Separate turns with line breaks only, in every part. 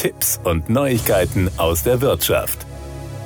Tipps und Neuigkeiten aus der Wirtschaft.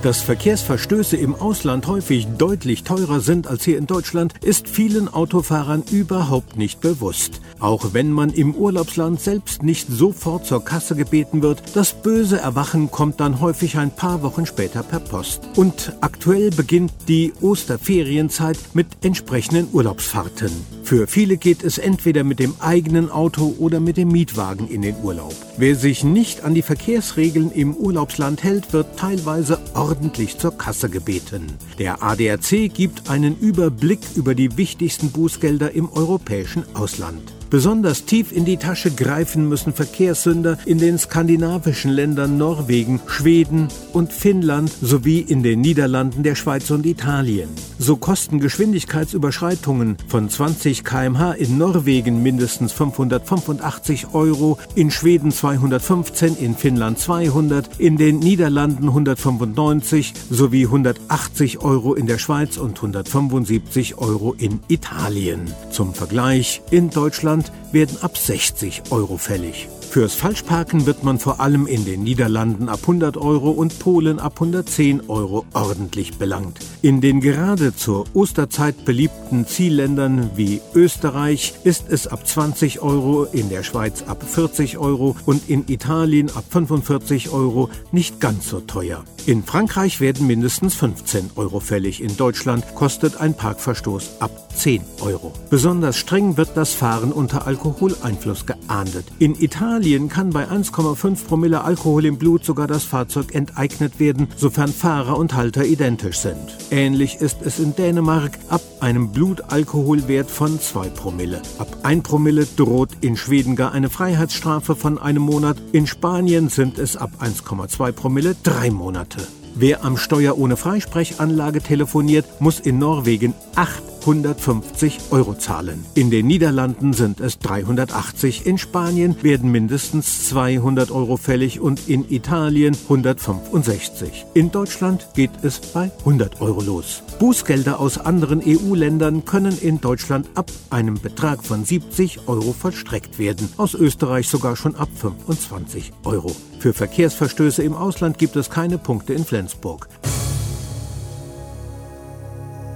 Dass Verkehrsverstöße im Ausland häufig deutlich teurer sind als hier in Deutschland, ist vielen Autofahrern überhaupt nicht bewusst. Auch wenn man im Urlaubsland selbst nicht sofort zur Kasse gebeten wird, das böse Erwachen kommt dann häufig ein paar Wochen später per Post. Und aktuell beginnt die Osterferienzeit mit entsprechenden Urlaubsfahrten. Für viele geht es entweder mit dem eigenen Auto oder mit dem Mietwagen in den Urlaub. Wer sich nicht an die Verkehrsregeln im Urlaubsland hält, wird teilweise ordentlich zur Kasse gebeten. Der ADAC gibt einen Überblick über die wichtigsten Bußgelder im europäischen Ausland. Besonders tief in die Tasche greifen müssen Verkehrssünder in den skandinavischen Ländern Norwegen, Schweden und Finnland sowie in den Niederlanden, der Schweiz und Italien. So kosten Geschwindigkeitsüberschreitungen von 20 km/h in Norwegen mindestens 585 Euro, in Schweden 215, in Finnland 200, in den Niederlanden 195 sowie 180 Euro in der Schweiz und 175 Euro in Italien. Zum Vergleich, in Deutschland werden ab 60 Euro fällig. Fürs Falschparken wird man vor allem in den Niederlanden ab 100 Euro und Polen ab 110 Euro ordentlich belangt. In den gerade zur Osterzeit beliebten Zielländern wie Österreich ist es ab 20 Euro, in der Schweiz ab 40 Euro und in Italien ab 45 Euro nicht ganz so teuer. In Frankreich werden mindestens 15 Euro fällig. In Deutschland kostet ein Parkverstoß ab 10 Euro. Besonders streng wird das Fahren unter Alkoholeinfluss geahndet. In Italien Italien kann bei 1,5 Promille Alkohol im Blut sogar das Fahrzeug enteignet werden, sofern Fahrer und Halter identisch sind. Ähnlich ist es in Dänemark ab einem Blutalkoholwert von 2 Promille. Ab 1 Promille droht in Schweden gar eine Freiheitsstrafe von einem Monat. In Spanien sind es ab 1,2 Promille drei Monate. Wer am Steuer ohne Freisprechanlage telefoniert, muss in Norwegen 850 Euro zahlen. In den Niederlanden sind es 380, in Spanien werden mindestens 200 Euro fällig und in Italien 165. In Deutschland geht es bei 100 Euro los. Bußgelder aus anderen EU-Ländern können in Deutschland ab einem Betrag von 70 Euro vollstreckt werden, aus Österreich sogar schon ab 25 Euro. Für Verkehrsverstöße im Ausland gibt es keine Punkte in Flensburg.